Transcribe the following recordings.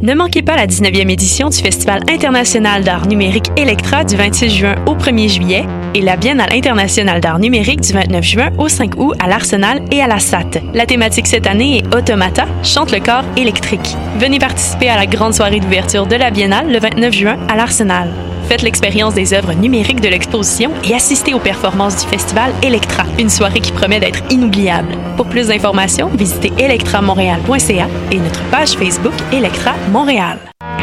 Ne manquez pas la 19e édition du Festival international d'art numérique Electra du 26 juin au 1er juillet et la Biennale internationale d'art numérique du 29 juin au 5 août à l'Arsenal et à la SAT. La thématique cette année est Automata, chante le corps électrique. Venez participer à la grande soirée d'ouverture de la Biennale le 29 juin à l'Arsenal. Faites l'expérience des œuvres numériques de l'exposition et assistez aux performances du festival Electra, une soirée qui promet d'être inoubliable. Pour plus d'informations, visitez electramontréal.ca et notre page Facebook Electra Montréal.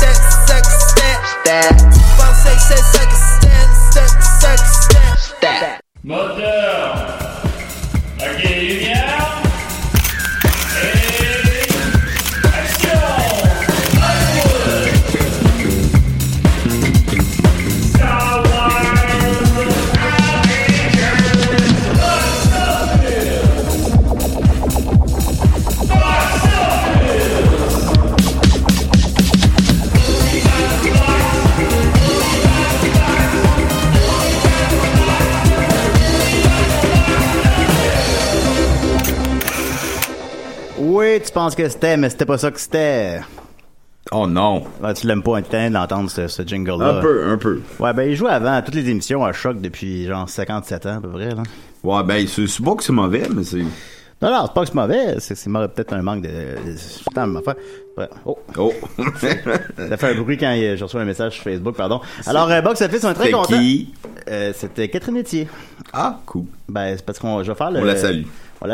stack, stack, stack, stack. Five, six, six, six, stack, stack, stack, stack, stack. Motel. Oui, tu penses que c'était, mais c'était pas ça que c'était. Oh non. Tu l'aimes pas hein, d'entendre ce, ce jingle-là. Un peu, un peu. Ouais, ben il joue avant à toutes les émissions à choc depuis genre 57 ans à peu près. Là. Ouais, ben c'est pas que c'est mauvais, mais c'est. Non, non, c'est pas que c'est mauvais, c'est, peut-être un manque de. Putain, ma. Ouais. Oh. Oh. Ça fait un bruit quand euh, je reçois un message sur Facebook, pardon. Alors, euh, Box Office, on est très C'était content. qui? Euh, c'était Catherine Etier. Ah, cool. Ben, c'est parce qu'on je vais faire le. On la salue.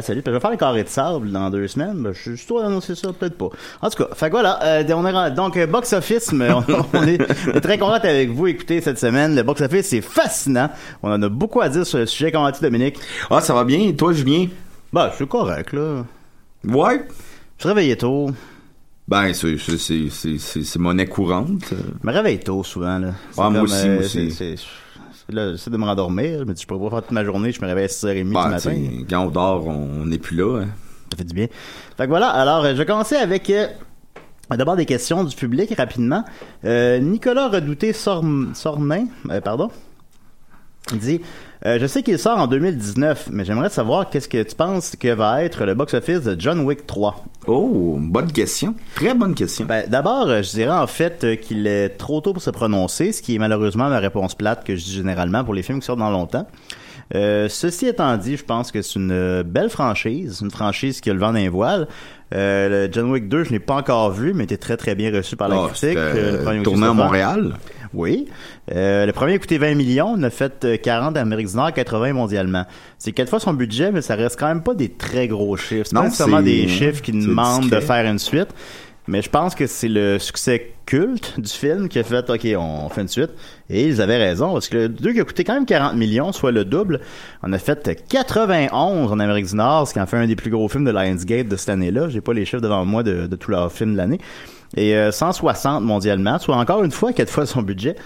Salue. Puis je vais faire le carré de sable dans deux semaines. Ben, je suis juste d'annoncer ça, peut-être pas. En tout cas, fait voilà. euh, on est donc euh, box office, mais on, on est, on est très content avec vous. Écoutez cette semaine, le box office c'est fascinant. On en a beaucoup à dire sur le sujet. Comment vas-tu, Dominique? Ah, ça va bien. Et toi, Julien? Ben, je suis correct là. Ouais. Je suis réveillé tôt. Ben, c'est, c'est, c'est, c'est, c'est, c'est monnaie courante. Je me réveille tôt souvent là. C'est Ah, moi aussi, euh, moi aussi. c'est- c'est- Là, j'essaie de me rendormir. Je me dis, je pourrais pas faire toute ma journée. Je me réveille à 6h30 Ben, du matin. t'sais, quand on dort, on n'est plus là. hein. Ça fait du bien. Fait que voilà, alors euh, je vais commencer avec euh, d'abord des questions du public rapidement. Euh, Nicolas Redouté Sorm- Sormin, euh, pardon, il dit euh, Je sais qu'il sort en 2019, mais j'aimerais savoir qu'est-ce que tu penses que va être le box-office de John Wick 3. Oh, bonne question. Très bonne question. Ben, d'abord, euh, je dirais en fait euh, qu'il est trop tôt pour se prononcer, ce qui est malheureusement ma réponse plate que je dis généralement pour les films qui sortent dans longtemps. Euh, ceci étant dit, je pense que c'est une euh, belle franchise, une franchise qui a le vent d'un voile. Euh, le John Wick 2, je l'ai pas encore vu, mais était très très bien reçu par la Ah, critique. c'était, le premier tourné à. Montréal. Oui. Euh, le premier a coûté 20 millions, on a fait euh, 40 en Amérique du Nord, 80 mondialement. C'est quatre fois son budget, mais ça reste quand même pas des très gros chiffres. C'est pas nécessairement des chiffres qui demandent discret. de faire une suite. Mais je pense que c'est le succès culte du film qui a fait, OK, on fait une suite. Et ils avaient raison, parce que le 2 qui a coûté quand même 40 millions, soit le double, on a fait 91 en Amérique du Nord, ce qui en fait un des plus gros films de Lionsgate de cette année-là. J'ai pas les chiffres devant moi de, de tous leurs films de l'année. Et euh, 160 mondialement, soit encore une fois quatre fois son budget.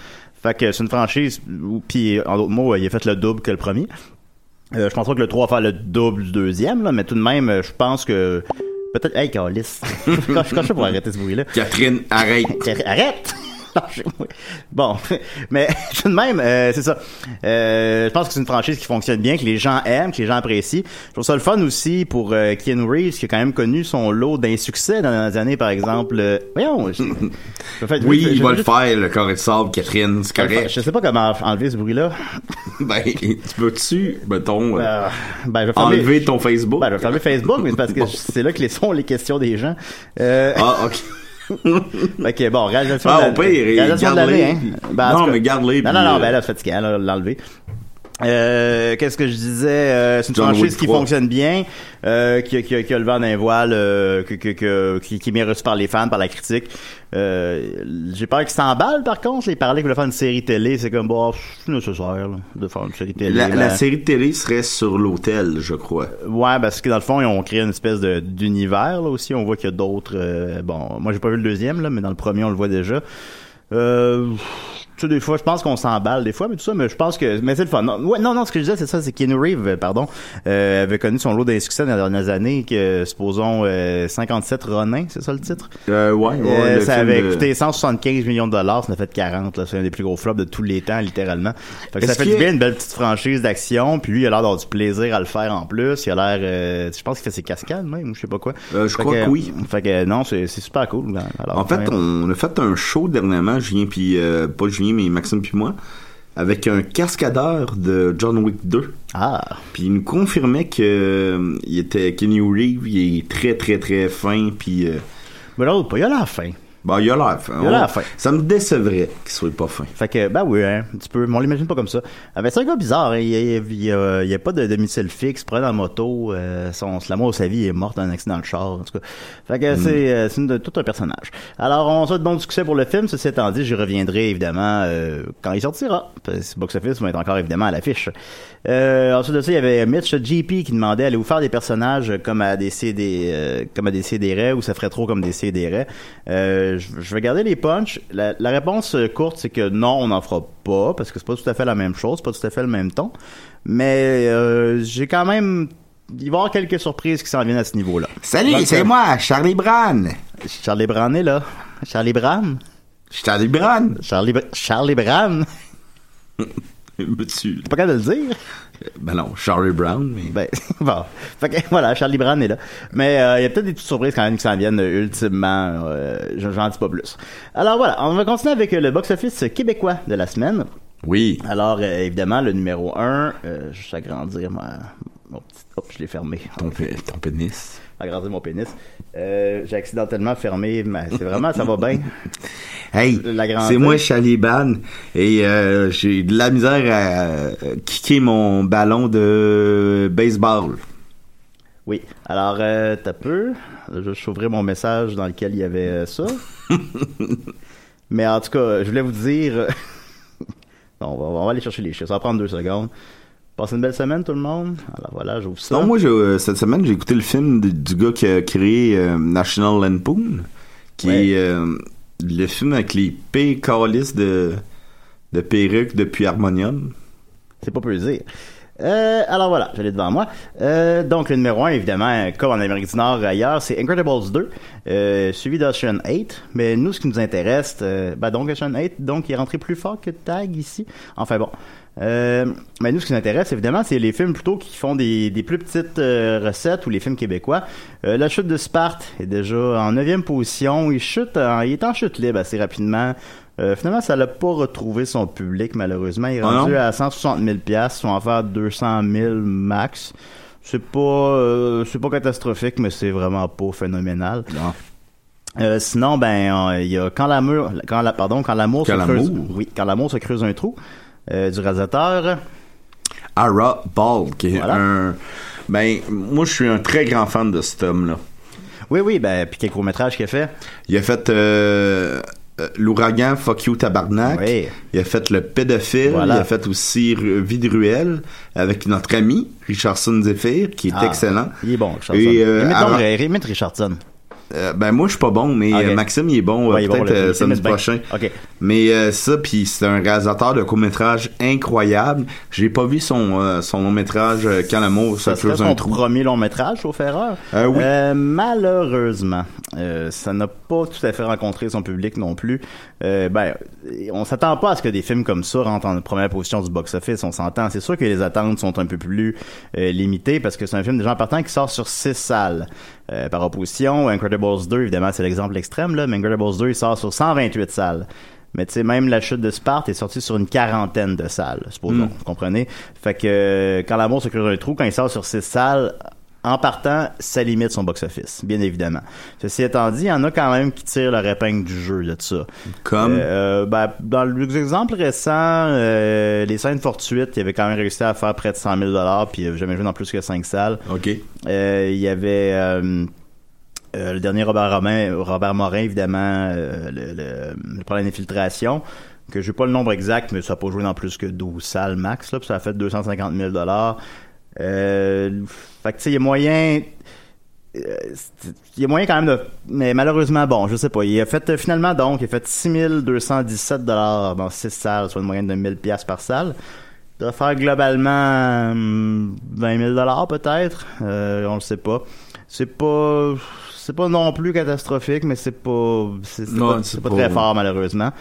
Fait que c'est une franchise, où- puis en d'autres mots, il a fait le double que le premier. Euh, je pense pas que le 3 va faire le double du deuxième, là, mais tout de même, euh, je pense que peut-être. Hey, Carlis. Quand je suis pour arrêter ce bruit-là. Catherine, arrête. Arrête! Lâchez-moi. Bon, mais tout de même, euh, c'est ça. Euh, je pense que c'est une franchise qui fonctionne bien, que les gens aiment, que les gens apprécient. Je trouve ça le fun aussi pour euh, Keanu Reeves, qui a quand même connu son lot d'insuccès dans les années, par exemple. euh, voyons, je- je fais- Oui, je- il va le faire, le carré de sable, Catherine, c'est correct. Je sais pas comment enlever ce bruit-là. Ben, tu peux-tu, mettons, ben, fermer, enlever ton Facebook? ben, je vais fermer Facebook, mais c'est parce que c'est là que les sont les questions des gens. Ah, ok. Ok, bon, réalisation Ah, de au pire, garde-les, hein. Ben, en Non, mais garde-les, Non, non, non, euh, ben là, là, l'enlever. Euh, qu'est-ce que je disais? Euh, c'est une John franchise qui 3. fonctionne bien euh, qui, a- qui, qui a le vent d'un voile euh, que, que, que- qui, qui est bien reçu par les fans par la critique euh, j'ai peur qu'il s'emballe par contre il parlait qu'il voulait faire une série télé c'est comme bon c'est nécessaire là, de faire une série télé La, la série de télé serait sur l'hôtel, je crois. Ouais, parce que dans le fond, ils ont créé une espèce de d'univers là aussi. On voit qu'il y a d'autres. euh, bon, moi j'ai pas vu le deuxième là, mais dans le premier on le voit déjà. Euh, tu sais, des fois, je pense qu'on s'emballe des fois, mais tout ça, mais je pense que, mais c'est le fun. Non, ouais, non, non, ce que je disais, c'est ça, c'est Keanu Reeves, euh, pardon, euh, avait connu son lot d'insuccès dans les dernières années, que, supposons, euh, 57 Ronin, c'est ça le titre? Euh, ouais, ouais, Euh, ça avait de- coûté 175 millions de dollars, ça en a fait 40, là. C'est un des plus gros flops de tous les temps, littéralement. Fait que ça fait du bien une belle petite franchise d'action, puis lui, il a l'air d'avoir du plaisir à le faire en plus. Il a l'air, euh, je pense qu'il fait ses cascades même, ou je sais pas quoi. Euh, je crois que oui. Fait que non, c'est super cool. Alors, En fait, on a fait un show dernièrement, Julien puis euh, pas Julien mais Maxime puis moi, avec un cascadeur de John Wick 2. Ah. Puis il nous confirmait que euh, il était Kenny Reeves, il est très très très fin puis euh, Mais l'autre, pas, il a la fin. Bon, il a l'air fin. Il a l'air fin. Ça me décevrait qu'il soit pas fin. Fait que, ben oui, hein, un petit peu. Mais on l'imagine pas comme ça. Ah, ben, c'est un gars bizarre. hein. Il, il, il, il y a pas de domicile fixe. Il prend dans la moto. Euh, son, l'amour de sa vie est mort dans un accident de char. En tout cas. Fait que c'est, euh, c'est tout un personnage. Alors, on souhaite bon succès pour le film. Ceci étant dit, j'y reviendrai évidemment euh, quand il sortira. Parce que Box Office va être encore évidemment à l'affiche. Euh, ensuite de ça, il y avait Mitch GP qui demandait allez-vous faire des personnages comme à des CD, euh, comme à des CDR ou ça ferait trop comme des CDR. Euh, je, je vais garder les punchs. La, la réponse euh, courte, c'est que non, on n'en fera pas parce que c'est pas tout à fait la même chose, pas tout à fait le même ton. Mais euh, j'ai quand même il va y avoir quelques surprises qui s'en viennent à ce niveau-là. Salut, Donc, c'est euh, moi, Charlie Brown. Charlie Brown est là. Charlie Brown. Charlie Brown. Charlie, Charlie Brown. T'es pas capable de le dire? Ben non, Charlie Brown, mais. Ben, bon. Fait que, voilà, Charlie Brown est là. Mais euh, il y a peut-être des petites surprises quand même qui s'en viennent euh, ultimement. Euh, j'en dis pas plus. Alors voilà, on va continuer avec euh, le box-office québécois de la semaine. Oui. Alors, euh, évidemment, le numéro 1, euh, je vais agrandir ma... Mon petit... Hop, je l'ai fermé. Ton, ton pénis. Agrandir mon pénis. Euh, j'ai accidentellement fermé, mais c'est vraiment, ça va bien. Hey, c'est moi Charlie Brown et euh, j'ai de la misère à euh, kicker mon ballon de baseball. Oui. Alors, euh, t'as peu. Je vais ouvrir mon message dans lequel il y avait euh, ça. Mais en tout cas, je voulais vous dire. on va, on va aller chercher les chiffres. Ça va prendre deux secondes. Passez une belle semaine, tout le monde. Alors voilà, j'ouvre ça. Non, moi, euh, cette semaine, j'ai écouté le film du, du gars qui a créé euh, National Lampoon, qui Ouais. est euh, le film avec les pires calices de, de perruques depuis Harmonium. C'est pas peu dire. Euh, alors voilà, je l'ai devant moi. Donc le numéro 1, évidemment, comme en Amérique du Nord ailleurs, c'est Incredibles 2, euh, suivi d'Ocean 8. Mais nous, ce qui nous intéresse, ben donc Ocean 8, donc il est rentré plus fort que Tag ici. Enfin bon. Euh, mais nous, ce qui nous intéresse, évidemment, c'est les films plutôt qui font des, des plus petites euh, recettes ou les films québécois. Euh, la chute de Sparte est déjà en neuvième position. Il chute, en- il est en chute libre assez rapidement. Finalement, ça l'a pas retrouvé son public, malheureusement. Il est Ah rendu à 160 000 pièces, sont en faire 200 000 max. C'est pas, c'est pas catastrophique, mais c'est vraiment pas phénoménal. Non. Euh, sinon, ben, euh, il y a quand l'amour, quand la, pardon, quand l'amour se creuse, oui, quand l'amour se creuse un trou, du réalisateur. Ara Ball, qui est Voilà. un... Ben, moi, je suis un très grand fan de cet homme-là. Oui, oui, ben, puis quel court métrage qu'il a fait. Il a fait euh, euh, L'ouragan Fuck You Tabarnak. Oui. Il a fait Le pédophile. Voilà. Il a fait aussi Vie de ruelle avec notre ami Richardson Zephyr, qui est Ah, excellent. Il est bon, Richardson. Et, euh, euh, imite Richardson. Euh, ben moi je suis pas bon, mais euh, Maxime il est bon. euh, Ouais, bon, Peut-être film samedi prochain. Mais euh, ça, puis c'est un réalisateur de court métrage incroyable. J'ai pas vu son euh, son long métrage Quand l'amour se creuse un son trou. premier long métrage, sauf erreur? Euh, oui. Euh, malheureusement, euh, ça n'a pas tout à fait rencontré son public non plus. Euh, ben, on s'attend pas à ce que des films comme ça rentrent en première position du box-office. On s'entend. C'est sûr que les attentes sont un peu plus euh, limitées parce que c'est un film déjà en partant qui sort sur six salles. Euh, par opposition, Incredibles 2, évidemment, c'est l'exemple extrême, là, mais Incredibles 2, il sort sur 128 salles. Mais tu sais, même la chute de Sparte est sortie sur une quarantaine de salles, supposons. Mm. Vous comprenez? Fait que euh, quand l'amour se creuse un trou, quand il sort sur six salles, en partant, ça limite son box-office, bien évidemment. Ceci étant dit, il y en a quand même qui tirent leur épingle du jeu de ça. Comme? Euh, ben, dans l'exemple récent, euh, les scènes fortuites, il avait quand même réussi à faire près de 100 000 puis il avait jamais joué dans plus que 5 salles. OK. Euh, il y avait euh, euh, le dernier Robert, Romain, Robert Morin, évidemment, euh, le, le, le problème d'infiltration, que j'ai pas le nombre exact, mais ça n'a pas joué dans plus que 12 salles max, là, puis ça a fait 250 000 euh, Fait que, tu sais, il y a moyen... euh, il y a moyen quand même de... Mais malheureusement, bon, je sais pas. Il a fait, euh, finalement, donc, il a fait 6217 dans 6 salles, soit une moyenne de 1000 pièces par salle. Il doit faire globalement hum, 20 000 peut-être. Euh, on le sait pas. C'est pas... C'est pas non plus catastrophique, mais c'est pas... C'est pas- très fort, malheureusement.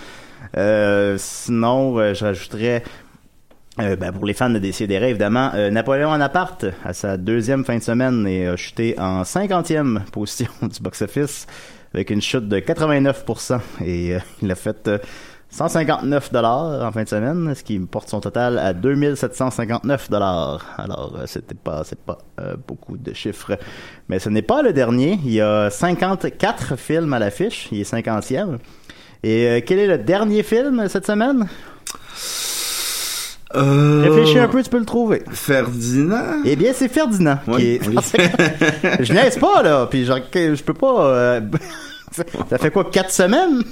Euh, sinon, euh, je rajouterais... Euh, ben, pour les fans de Décideret, évidemment, euh, Napoléon Bonaparte, à sa deuxième fin de semaine, est euh, chuté en 50e position du box-office, avec une chute de 89%. Et euh, il a fait euh, 159 dollars en fin de semaine, ce qui porte son total à 2759 dollars. Alors, euh, c'était pas, c'est pas euh, beaucoup de chiffres. Mais ce n'est pas le dernier. Il y a 54 films à l'affiche. Il est 50e. Et euh, quel est le dernier film cette semaine? Euh, Réfléchis un peu, tu peux le trouver. Ferdinand? Eh bien, c'est Ferdinand. Oui, qui est... oui. je niaise pas, là. Puis je peux pas... euh, Ça fait quoi, quatre semaines?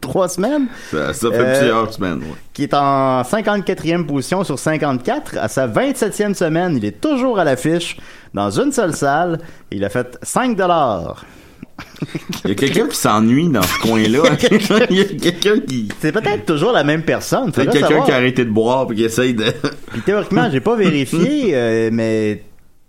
Trois semaines? Ça, ça fait Euh, plusieurs semaines. ouais. Qui est en 54e position sur 54. À sa 27e semaine, il est toujours à l'affiche dans une seule salle. Il a fait 5 dollars. Il y a quelqu'un qui s'ennuie dans ce coin-là. Il y a quelqu'un qui. C'est peut-être toujours la même personne. C'est quelqu'un qui a arrêté de boire et qui essaye de. Puis théoriquement, j'ai pas vérifié, euh, mais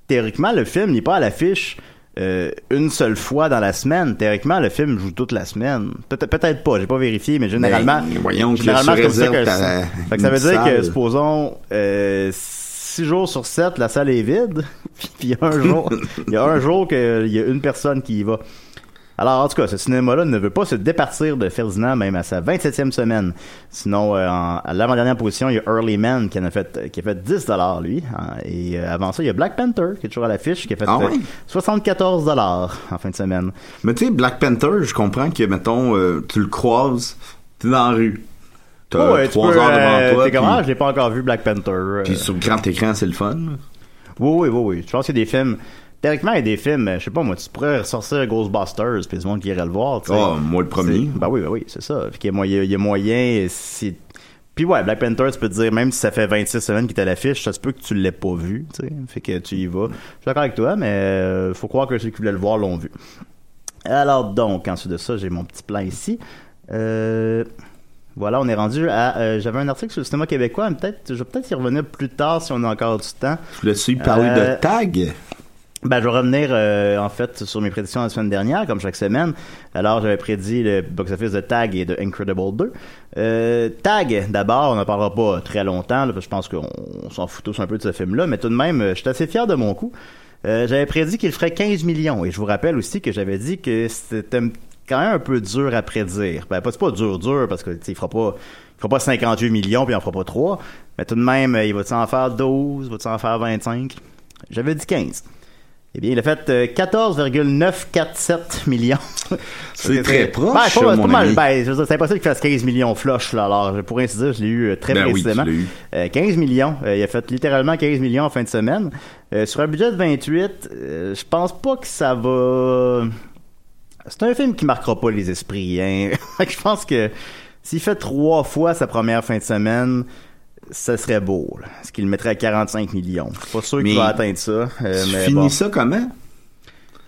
théoriquement, le film n'est pas à l'affiche euh, une seule fois dans la semaine. Théoriquement, le film joue toute la semaine. Peut-être pas, j'ai pas vérifié, mais généralement, Ben, voyons que généralement comme ça que ta- fait que ça veut dire que supposons euh, six jours sur sept, la salle est vide. puis il y a un jour, il y a un jour qu'il y a une personne qui y va. Alors, en tout cas, ce cinéma-là ne veut pas se départir de Ferdinand, même à sa 27e semaine. Sinon, euh, en- à l'avant-dernière position, il y a Early Man qui en a fait, qui a fait 10 dollars, lui. hein. Et euh, avant ça, il y a Black Panther, qui est toujours à l'affiche, qui a fait Ah euh, ouais? 74 dollars en fin de semaine. Mais tu sais, Black Panther, je comprends que, mettons, euh, tu le croises, t'es dans la rue. T'as Oh, ouais, tu trois peux, heures devant toi. t'es comme, ah, puis- je l'ai pas encore vu, Black Panther. Puis sur grand écran, c'est le fun. Oui, oui, oui, oui. Je pense qu'il y a des films. Théoriquement, il y a des films, euh, je sais pas moi, tu pourrais ressortir Ghostbusters, puis tout le monde qui irait le voir. tu sais. Ah, moi le premier. Ben oui, ben oui, c'est ça. Fait qu'il y a moyen, il y a moyen si... Puis ouais, Black Panther, tu peux te dire, même si ça fait 26 semaines qu'il est à l'affiche, ça se peut que tu l'aies pas vu, tu sais. Fait que tu y vas. Je suis d'accord avec toi, mais euh, faut croire que ceux qui voulaient le voir l'ont vu. Alors donc, ensuite de ça, j'ai mon petit plan ici. Euh... Voilà, on est rendu à. euh, J'avais un article sur le cinéma québécois, mais peut-être, je vais peut-être y revenir plus tard si on a encore du temps. Je voulais-tu parler Euh, de tag? Ben, je vais revenir euh, en fait sur mes prédictions la semaine dernière, comme chaque semaine. Alors, j'avais prédit le box-office de Tag et de Incredible 2. Euh, Tag, d'abord, on n'en parlera pas très longtemps, là, parce que je pense qu'on on s'en fout tous un peu de ce film-là, mais tout de même, je suis assez fier de mon coup. Euh, j'avais prédit qu'il ferait 15 millions, et je vous rappelle aussi que j'avais dit que c'était quand même un peu dur à prédire. Ben, c'est pas dur, dur, parce que, il fera pas, il fera pas 58 millions, puis il en fera pas 3, mais tout de même, il va-tu en faire 12, va-tu en faire 25? J'avais dit 15. Eh bien, il a fait euh, 14,947 millions. C'est très proche, Ben, c'est pas, mon pas mal. Ben, c'est impossible qu'il fasse 15 millions flush, là. Alors, pour ainsi dire, je l'ai eu euh, très Ben oui, précisément. tu l'as eu. Euh, 15 millions. Euh, il a fait littéralement 15 millions en fin de semaine. Euh, sur un budget de 28, euh, je pense pas que ça va... C'est un film qui marquera pas les esprits. Hein. Je pense que s'il fait trois fois sa première fin de semaine, ça serait beau. là. Ce qui le mettrait à 45 millions. Je suis pas sûr qu'il va atteindre ça. euh, tu mais finis bon. ça comment?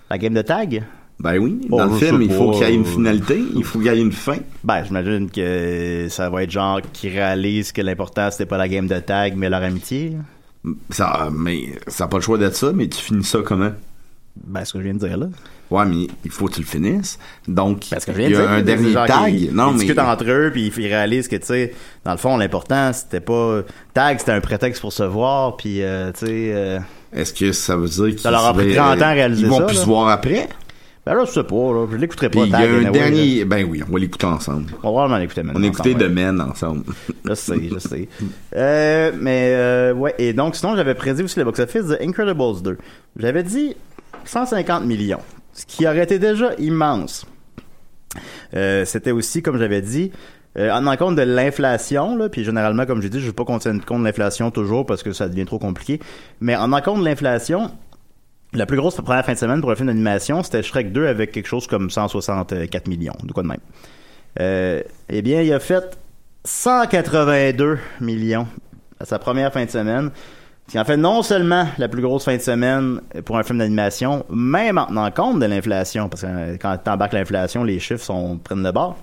La game de tag? Ben oui, Oh, dans le je film, il faut qu'il y ait une finalité, il faut qu'il y ait une fin. Ben, j'imagine que ça va être genre qui réalise que l'important c'était pas la game de tag, mais leur amitié. Ça, mais ça n'a pas le choix d'être ça, mais tu finis ça comment? Ben, ce que je viens de dire là. Ouais, mais il faut que tu le finisses. Donc, Parce que je il viens y de a dire, un dernier tag. non, ils mais discutent entre eux, puis ils réalisent que, tu sais, dans le fond, l'important, c'était pas... Tag, c'était un prétexte pour se voir, puis, euh, tu sais... euh, est-ce que ça veut dire qu'ils Ça leur a pris seraient- 30 ans à réaliser Ils vont ça, plus là? se voir après? Ben là, je sais pas, là, je l'écouterai pas, il y a un dernier... là. Ben oui, on va l'écouter ensemble. On va vraiment l'écouter maintenant. On écoutait ouais. Men ensemble. Je sais, je sais. Euh, mais euh, ouais, et donc sinon j'avais prédit aussi le box-office de Incredibles 2. J'avais dit 150 millions, ce qui aurait été déjà immense. Euh, C'était aussi, comme j'avais dit, euh, en tenant compte de l'inflation, puis généralement, comme j'ai dit, je ne veux pas qu'on tienne compte de l'inflation toujours parce que ça devient trop compliqué, mais en tenant compte de l'inflation, la plus grosse première fin de semaine pour un film d'animation, c'était Shrek 2 avec quelque chose comme 164 millions, de quoi de même. Euh, eh bien, il a fait 182 millions à sa première fin de semaine. Qui en fait non seulement la plus grosse fin de semaine pour un film d'animation, même en tenant compte de l'inflation, parce que euh, quand tu embarques l'inflation, les chiffres sont, prennent de bord.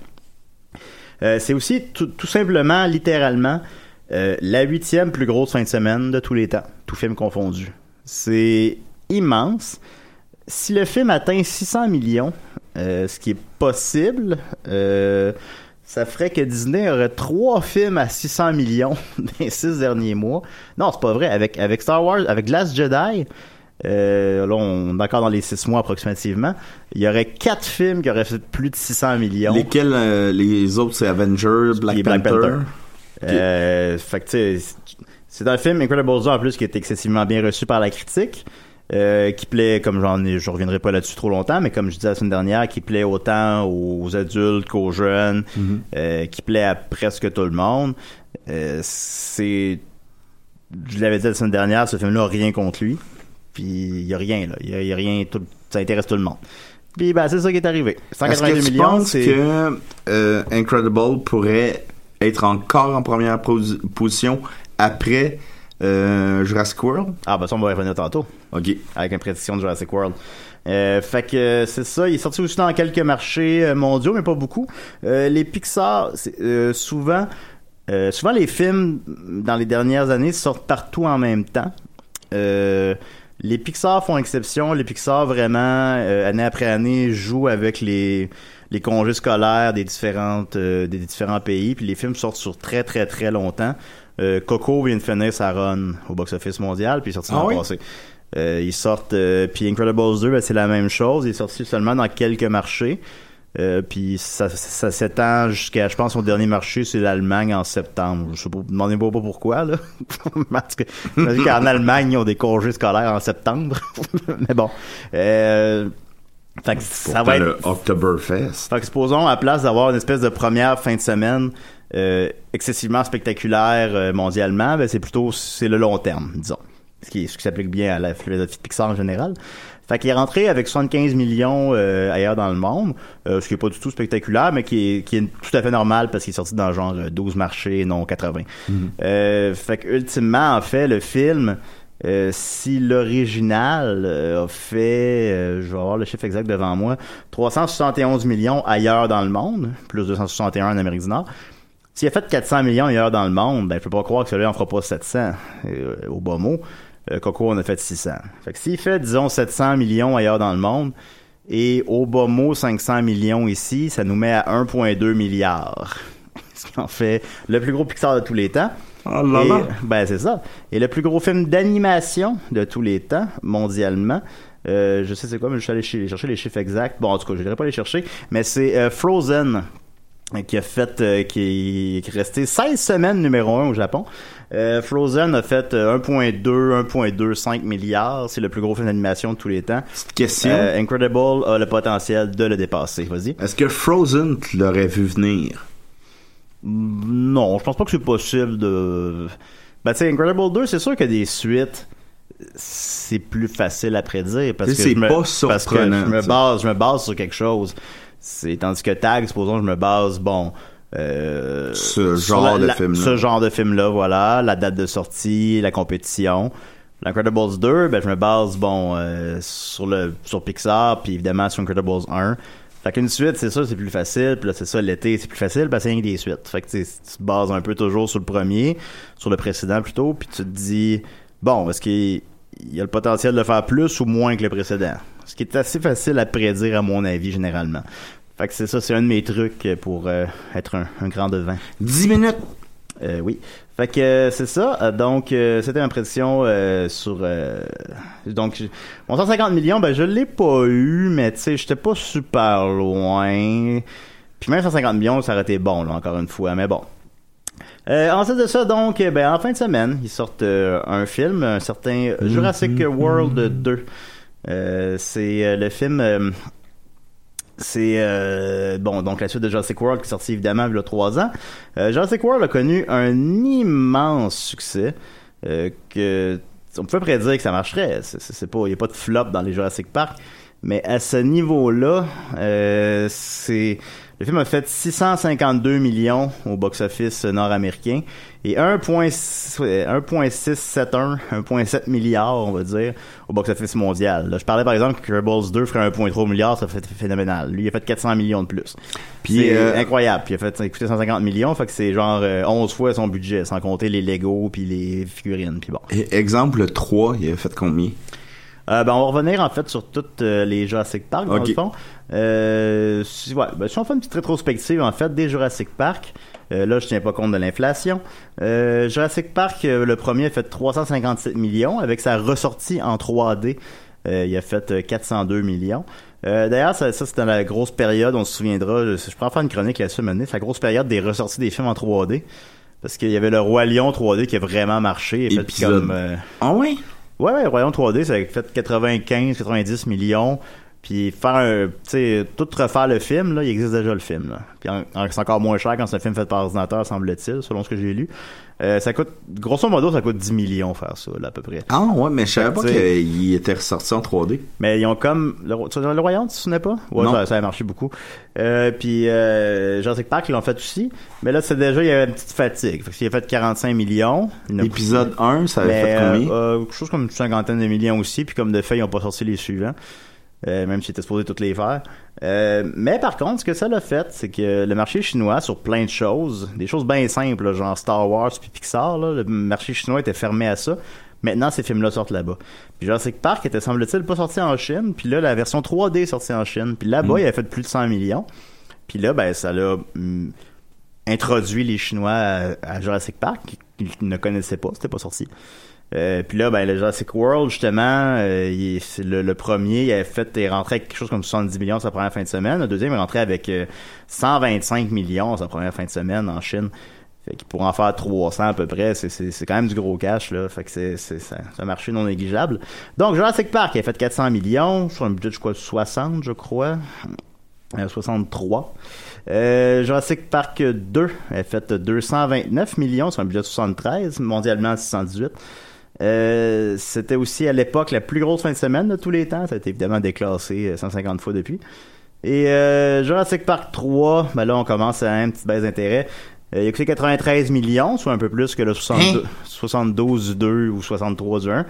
Euh, c'est aussi tout, tout simplement, littéralement, euh, la huitième plus grosse fin de semaine de tous les temps, tout film confondu. C'est immense. Si le film atteint 600 millions, euh, ce qui est possible, euh, ça ferait que Disney aurait trois films à 600 millions dans les six derniers mois. Non, c'est pas vrai. Avec, avec Star Wars, avec Last Jedi, euh, là, on est encore dans les six mois approximativement, il y aurait quatre films qui auraient fait plus de 600 millions. Lesquels, euh, les autres, c'est Avengers, Black, Black Panther. Panther. Euh, fait que, c'est un film Incredibles 2 en plus qui est excessivement bien reçu par la critique. Euh, qui plaît, comme j'en ai, je reviendrai pas là-dessus trop longtemps, mais comme je disais la semaine dernière, qui plaît autant aux adultes qu'aux jeunes, euh, qui plaît à presque tout le monde. Euh, c'est, je l'avais dit la semaine dernière, ce film-là rien contre lui. Puis il y a rien là, il y a, il y a rien, tout- ça intéresse tout le monde. Puis ben c'est ça qui est arrivé. Est-ce 182 que tu millions, c'est que Incredible pourrait être encore en première posi- position après euh, Jurassic World? ah ben ça on va y revenir tantôt. OK. avec une prédiction de Jurassic World. Euh, fait que euh, c'est ça, il est sorti aussi dans quelques marchés mondiaux, mais pas beaucoup. Euh, les Pixar, souvent, souvent les films dans les dernières années sortent partout en même temps. Les Pixar font exception. Les Pixar vraiment année après année jouent avec les les congés scolaires des différentes euh, des différents pays. Puis les films sortent sur très très très longtemps. Euh, Coco vient de finir sa run au box-office mondial, puis il est sorti Ah l'an oui? passé. Euh, ils sortent, euh, puis Incredibles 2, ben, c'est la même chose. Il est sorti seulement dans quelques marchés. Puis ça, ça s'étend jusqu'à, je pense, son dernier marché, c'est l'Allemagne en septembre. Je sais pas, demandez-moi pas pourquoi, là. Parce qu'en Allemagne, ils ont des congés scolaires en septembre. Mais bon. Euh, fait que ça va être le Oktoberfest. fait que supposons, à place d'avoir une espèce de première fin de semaine euh, excessivement spectaculaire euh, mondialement, ben c'est plutôt c'est le long terme, disons. Ce qui, ce qui s'applique bien à la philosophie de Pixar en général. Fait qu'il est rentré avec 75 millions euh, ailleurs dans le monde, euh, ce qui est pas du tout spectaculaire, mais qui est, qui est tout à fait normal parce qu'il est sorti dans genre euh, 12 marchés et non 80. Euh, fait que ultimement, en fait, le film, si l'original a fait, je vais avoir le chiffre exact devant moi, 371 millions ailleurs dans le monde, plus 261 en Amérique du Nord. S'il a fait 400 millions ailleurs dans le monde, ben, je peux pas croire que celui-là en fera pas 700, euh, au bas mot. Euh, Coco en a fait 600. Fait que s'il fait, disons, 700 millions ailleurs dans le monde, et au bas mot 500 millions ici, ça nous met à 1,2 milliard. Ce qui en fait le plus gros Pixar de tous les temps. Oh là Et- ben c'est ça. Et le plus gros film d'animation de tous les temps, mondialement, euh, je sais c'est quoi, mais je suis allé chercher les chiffres exacts. Bon, en tout cas, je n'irai pas les chercher, mais c'est euh, Frozen qui a fait, euh, qui, qui est resté 16 semaines numéro 1 au Japon. Euh, Frozen a fait euh, 1.2, 1.25 milliards. C'est le plus gros film d'animation de tous les temps. Petite question. Euh, Incredible a le potentiel de le dépasser. Vas-y. Est-ce que Frozen, tu l'aurais vu venir? Non, je pense pas que c'est possible de. Ben, tu sais, Incredible 2, c'est sûr que des suites, c'est plus facile à prédire parce que c'est me, pas parce que surprenant, je me base, je me base sur quelque chose. C'est tandis que Tag, supposons, je me base, bon. Euh, Ce genre la- de film-là. Ce genre de film-là, voilà, la date de sortie, la compétition. L'Incredibles 2, ben, je me base, bon, euh, sur le sur Pixar, puis évidemment sur Incredibles 1. Fait qu'une suite, c'est ça, c'est plus facile. Puis là, c'est ça, l'été, c'est plus facile, parce qu'il y a des suites. Fait que tu te bases un peu toujours sur le premier, sur le précédent plutôt, puis tu te dis, bon, est-ce qu'il il y a le potentiel de faire plus ou moins que le précédent? Ce qui est assez facile à prédire, à mon avis, généralement. Fait que c'est ça, c'est un de mes trucs pour euh, être un, un grand devin. 10 minutes! Euh, oui. Fait que euh, c'est ça. Donc c'était ma prédiction sur donc mon 150 millions ben je l'ai pas eu mais tu sais j'étais pas super loin. Puis même 150 millions ça aurait été bon là encore une fois mais bon. Euh, ensuite de ça, donc, ben, en fin de semaine, ils sortent euh, un film, un certain Jurassic World 2. Euh, c'est euh, le film euh, c'est bon donc la suite de Jurassic World qui est sortie évidemment il y a trois ans. Jurassic World a connu un immense succès que on peut prédire que ça marcherait. C'est, pas il y a pas de flop dans les Jurassic Park, mais à ce niveau-là, c'est le film a fait 652 millions au box-office nord-américain et 1.6 ouais, 1.671 1.7 milliards on va dire au box-office mondial. Là, je parlais par exemple que Rebels 2 ferait 1.3 milliard, ça fait phénoménal. Lui il a fait 400 millions de plus. Puis, c'est euh, incroyable. Puis il a fait coûté 150 millions, fait que c'est genre euh, 11 fois son budget sans compter les Lego puis les figurines puis bon. Et- Exemple 3, il a fait combien? Euh, ben, on va revenir en fait sur toutes euh, les Jurassic Park dans le fond. Euh, si, ouais, ben, si on fait une petite rétrospective en fait des Jurassic Park, euh, là je tiens pas compte de l'inflation. Euh, Jurassic Park, le premier a fait 357 millions avec sa ressortie en 3D. euh, il a fait euh, 402 millions. Euh, D'ailleurs, ça, ça c'était la grosse période, on se souviendra, je, je pourrais faire une chronique là-dessus c'est la grosse période des ressorties des films en 3D. Parce qu'il y avait le Roi Lion 3D qui a vraiment marché. Fait Épisode. comme, euh, Ah ouais? Ouais, ouais, Royaume 3D, ça a fait 95, 90 millions. Puis faire un, tu sais, tout refaire le film, là, il existe déjà le film, là. Puis en- en- c'est encore moins cher quand c'est un film fait par ordinateur, semble-t-il, selon ce que j'ai lu. Euh, ça coûte, grosso modo, ça coûte 10 millions faire ça, là, à peu près. Ah ouais, mais je savais pas qu'il était ressorti en 3D. Mais ils ont comme le, le Royaume, tu te souvenais pas? Ouais, Non. ça, ça a marché beaucoup. Euh, puis euh, Jurassic Park ils l'ont fait aussi, mais là c'est déjà il y avait une petite fatigue. Fait qu'il a fait 45 millions. Épisode 1, ça avait mais, fait combien? euh, euh, quelque chose comme une cinquantaine de millions aussi, puis comme de fait, ils n'ont pas sorti les suivants. Euh, même s'ils étaient supposés toutes les faire. Euh, mais par contre, ce que ça l'a fait, c'est que le marché chinois, sur plein de choses, des choses bien simples, là, genre Star Wars puis Pixar, là, le marché chinois était fermé à ça. Maintenant, ces films-là sortent là-bas. Puis Jurassic Park était, semble-t-il, pas sorti en Chine. Puis là, la version 3D est sortie en Chine. Puis là-bas, Mm. il a fait plus de 100 millions. Puis là, ben, ça l'a hum, introduit les Chinois à, à Jurassic Park, qu'ils ne connaissaient pas, c'était pas sorti. Euh, puis là, ben, le Jurassic World, justement, euh, il est- c'est le, premier, il avait fait, il rentré avec quelque chose comme 70 millions sa première fin de semaine. Le deuxième est rentré avec euh, 125 millions sa première fin de semaine en Chine. Fait qu'il pourrait en faire 300 à peu près. C'est, c'est, c'est quand même du gros cash, là. Fait que c'est, c'est, c'est un marché non négligeable. Donc, Jurassic Park, il a fait 400 millions sur un budget, je crois, de 60, je crois? Euh, 63. Euh, Jurassic Park 2 a fait 229 millions sur un budget de 73, mondialement 618. Euh, c'était aussi à l'époque la plus grosse fin de semaine de tous les temps. Ça a été évidemment déclassé euh, 150 fois depuis. Et euh, Jurassic Park 3, ben là on commence à une petite baisse d'intérêt. Euh, il a coûté 93 millions, soit un peu plus que le 62, 72 du 2 ou 63 du 1.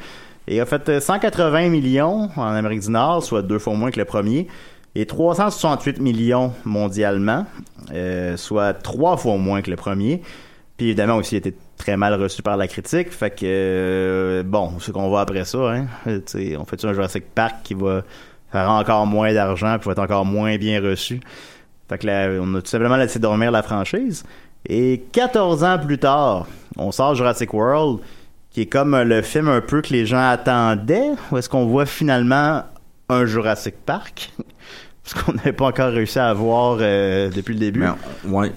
Et il a fait euh, 180 millions en Amérique du Nord, soit deux fois moins que le premier. Et 368 millions mondialement, euh, soit trois fois moins que le premier. Évidemment aussi, il été très mal reçu par la critique. Fait que, euh, bon, c'est qu'on va après ça. Hein. On fait un Jurassic Park qui va faire encore moins d'argent puis va être encore moins bien reçu? Fait que là, on a tout simplement laissé dormir la franchise. Et 14 ans plus tard, on sort Jurassic World, qui est comme le film un peu que les gens attendaient, où est-ce qu'on voit finalement un Jurassic Park, parce qu'on n'avait pas encore réussi à voir euh, depuis le début. Mais, ouais.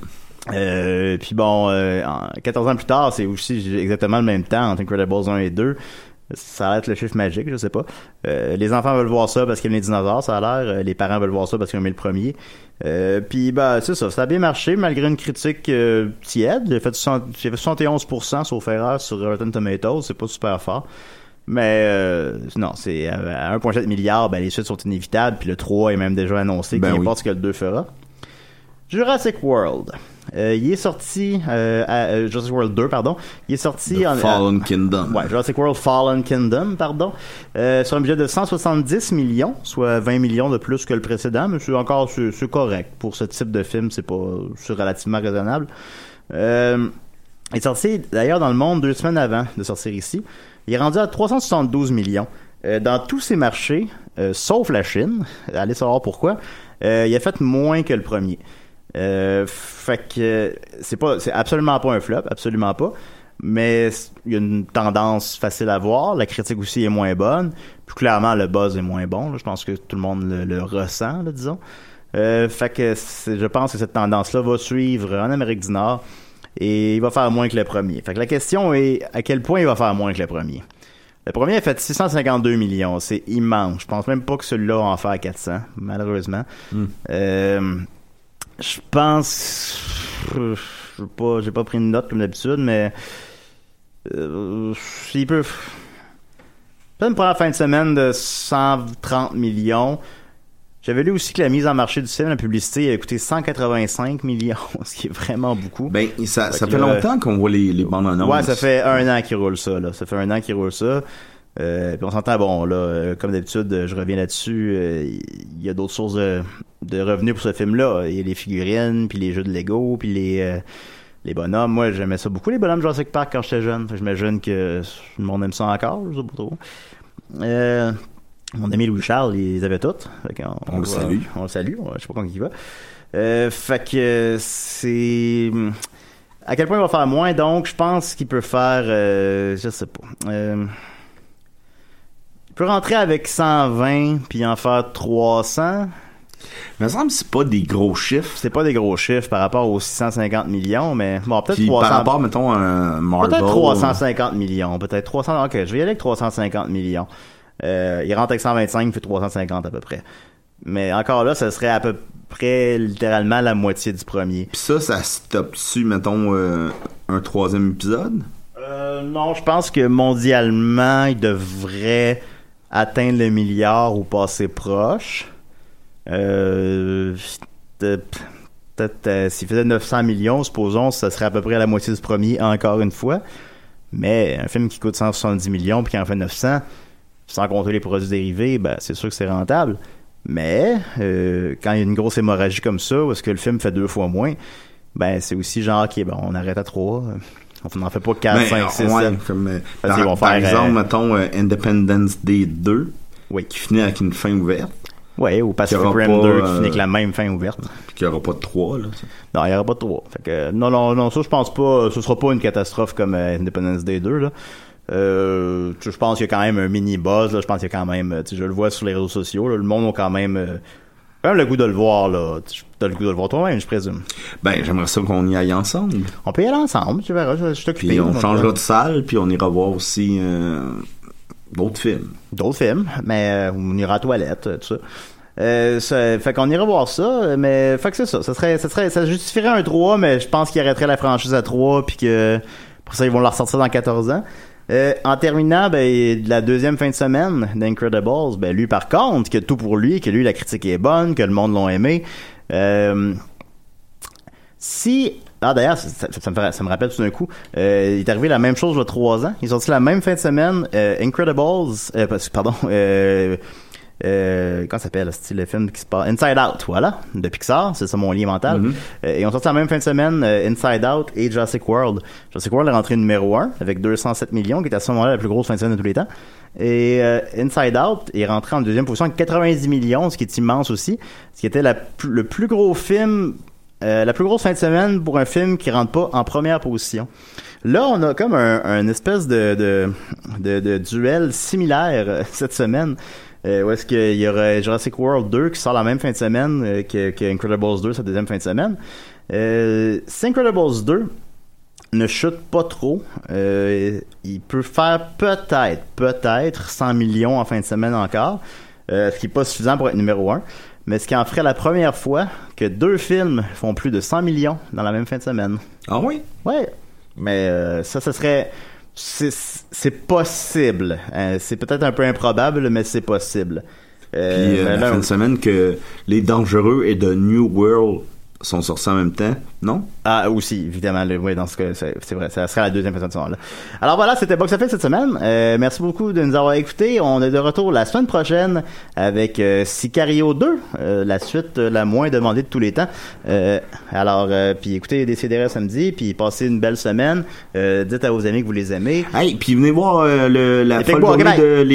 Euh, puis bon, euh, en- 14 ans plus tard, c'est aussi exactement le même temps entre Incredibles 1 et 2. Ça va être le chiffre magique, je sais pas. Euh, les enfants veulent voir ça parce qu'ils aiment les dinosaures, ça a l'air. Euh, les parents veulent voir ça parce qu'ils ont aimé le premier. Euh, puis bah c'est ça, ça a bien marché malgré une critique euh, tiède. J'ai fait, 60 j'ai fait 71% sauf erreur sur Rotten Tomatoes, c'est pas super fort. Mais euh, non, c'est à à 1,7 milliard, ben les suites sont inévitables, puis le 3 est même déjà annoncé, Ben peu oui. importe ce que le 2 fera. Jurassic World. Euh, il est sorti, euh, à, euh, Jurassic World 2, pardon. Il est sorti The en. Fallen Kingdom. Ouais, Jurassic World Fallen Kingdom, pardon. Euh, sur un budget de 170 millions, soit 20 millions de plus que le précédent, mais c'est encore c'est correct. Pour ce type de film, c'est pas c'est relativement raisonnable. Euh, il est sorti d'ailleurs dans le monde deux semaines avant de sortir ici. Il est rendu à 372 millions. Euh, dans tous ces marchés, euh, sauf la Chine, allez savoir pourquoi, euh, il a fait moins que le premier. Euh, fait que c'est pas, c'est absolument pas un flop, absolument pas. Mais il y a une tendance facile à voir. La critique aussi est moins bonne. Puis clairement, le buzz est moins bon. là. Je pense que tout le monde le, le ressent, là, disons. Euh, fait que je pense que cette tendance-là va suivre en Amérique du Nord et il va faire moins que le premier. Fait que la question est à quel point il va faire moins que le premier? Le premier a fait 652 millions, c'est immense. Je pense même pas que celui-là va en faire 400, malheureusement. Euh, je pense, je sais pas, j'ai pas pris une note comme d'habitude, mais euh, il peut. Peut-être une première fin de semaine de 130 millions. J'avais lu aussi que la mise en marché du film, la publicité, a coûté 185 millions, ce qui est vraiment beaucoup. Ben, ça, Fait ça que fait là- longtemps qu'on voit les, les bandes annonces. Ouais, ça fait un an qu'il roule ça, là. Ça fait un an qu'il roule ça. Euh, puis on s'entend, bon, là, euh, comme d'habitude, euh, je reviens là-dessus, euh, il y a d'autres sources de, de revenus pour ce film-là. Il y a les figurines, puis les jeux de Lego, puis les, euh, les bonhommes. Moi, j'aimais ça beaucoup, les bonhommes Jurassic Park, quand j'étais jeune. Fait que J'imagine que le monde aime ça encore, je sais pas trop. Euh, mon ami Louis-Charles, ils les avait toutes. Fait On le salue. On le salue, je sais pas quand il va. Euh, fait que c'est... À quel point il va faire moins, donc je pense qu'il peut faire... euh, je sais pas. Euh, il peut rentrer avec 120 puis en faire 300. Il me semble que c'est pas des gros chiffres. C'est pas des gros chiffres par rapport aux 650 millions, mais bon, peut-être Puis 300. par rapport, mettons, à un Marvel. Peut-être 350 millions, peut-être 300. Ok, je vais y aller avec 350 millions. Euh, il rentre avec 125, il fait 350 à peu près. Mais encore là, ce serait à peu près littéralement la moitié du premier. Puis ça, ça stoppe dessus, mettons, euh, un troisième épisode? Euh, non, je pense que mondialement, il devrait atteindre le milliard ou passer proche. Euh, peut-être euh, s'il faisait 900 millions, supposons, ça serait à peu près la moitié du premier encore une fois. Mais un film qui coûte 170 millions puis qui en fait 900, sans compter les produits dérivés, ben, c'est sûr que c'est rentable. Mais euh, quand il y a une grosse hémorragie comme ça, où est-ce que le film fait deux fois moins, ben c'est aussi genre, ok, ben, on arrête à trois. On n'en fait pas 4, Ben, 5, 6, ouais, 7. comme, euh, par, vont par faire, exemple, euh, mettons, euh, Independence Day 2, Oui. qui finit avec une fin ouverte, Ouais, ou Pacific Rim pas, 2 qui finit avec la même fin ouverte. puis qu'il n'y aura pas de 3, là. ça. Non, il n'y aura pas de 3. Fait que, non, non, non, ça, je pense pas, ce sera pas une catastrophe comme euh, Independence Day 2, là. Euh, tu sais, je pense qu'il y a quand même un mini buzz, là. Je pense qu'il y a quand même, je le vois sur les réseaux sociaux, là. Le monde a quand même, quand même le goût de le voir, là. Tu as le goût de le voir toi-même, je présume. Ben, j'aimerais ça qu'on y aille ensemble. On peut y aller ensemble, tu verras, je, je. Puis on changera euh, de salle, puis on ira voir aussi euh, d'autres films. D'autres films, mais euh, on ira à la toilette, tout ça. Euh, ça- fait qu'on ira voir ça, mais fait que c'est ça. Ça serait, ça serait, ça justifierait un 3, mais je pense qu'il arrêterait la franchise à 3 puis que pour ça ils vont la ressortir dans 14 ans. Euh, en terminant, ben, la deuxième fin de semaine d'Incredibles, ben, lui, par contre, que tout pour lui, que lui, la critique est bonne, que le monde l'ont aimé. Euh, si ah d'ailleurs ça, me, rappelle tout d'un coup euh, il est arrivé la même chose il y a trois ans ils ont sorti la même fin de semaine euh, Incredibles euh, pardon euh, euh, comment s'appelle le film qui se passe? Inside Out voilà de Pixar c'est ça mon lien mental. Euh, ils ont sorti la même fin de semaine euh, Inside Out et Jurassic World. Jurassic World est rentré numéro 1 avec 207 millions qui est à ce moment-là la plus grosse fin de semaine de tous les temps. Et euh, Inside Out est rentré en deuxième position avec 90 millions ce qui est immense aussi ce qui était la le plus gros film euh, la plus grosse fin de semaine pour un film qui rentre pas en première position. Là, on a comme un, un espèce de, de, de, de duel similaire euh, cette semaine. Euh, où est-ce qu'il y aurait Jurassic World 2 qui sort la même fin de semaine euh, que, que Incredibles 2, sa deuxième fin de semaine. Euh, si Incredibles 2 ne chute pas trop, euh, il peut faire peut-être, peut-être 100 millions en fin de semaine encore, euh, ce qui est pas suffisant pour être numéro 1, mais ce qui en ferait la première fois que deux films font plus de 100 millions dans la même fin de semaine. Ah oui? Ouais, mais euh, ça, ce serait... C'est possible. Euh, c'est peut-être un peu improbable, mais c'est possible. Euh, Puis euh, la là, fin de semaine que Les Dangereux et de New World sont sortis en même temps, non? Ah, aussi, évidemment. le- oui, dans ce cas, c'est vrai. Ça sera la deuxième présentation. Là. Alors voilà, c'était Box Office cette semaine. Euh, merci beaucoup de nous avoir écoutés. On est de retour la semaine prochaine avec euh, Sicario 2, euh, la suite euh, la moins demandée de tous les temps. Euh, alors, euh, puis écoutez Décidérez samedi, puis passez une belle semaine. Euh, dites à vos amis que vous les aimez. Hey, puis venez voir euh, le, la folle de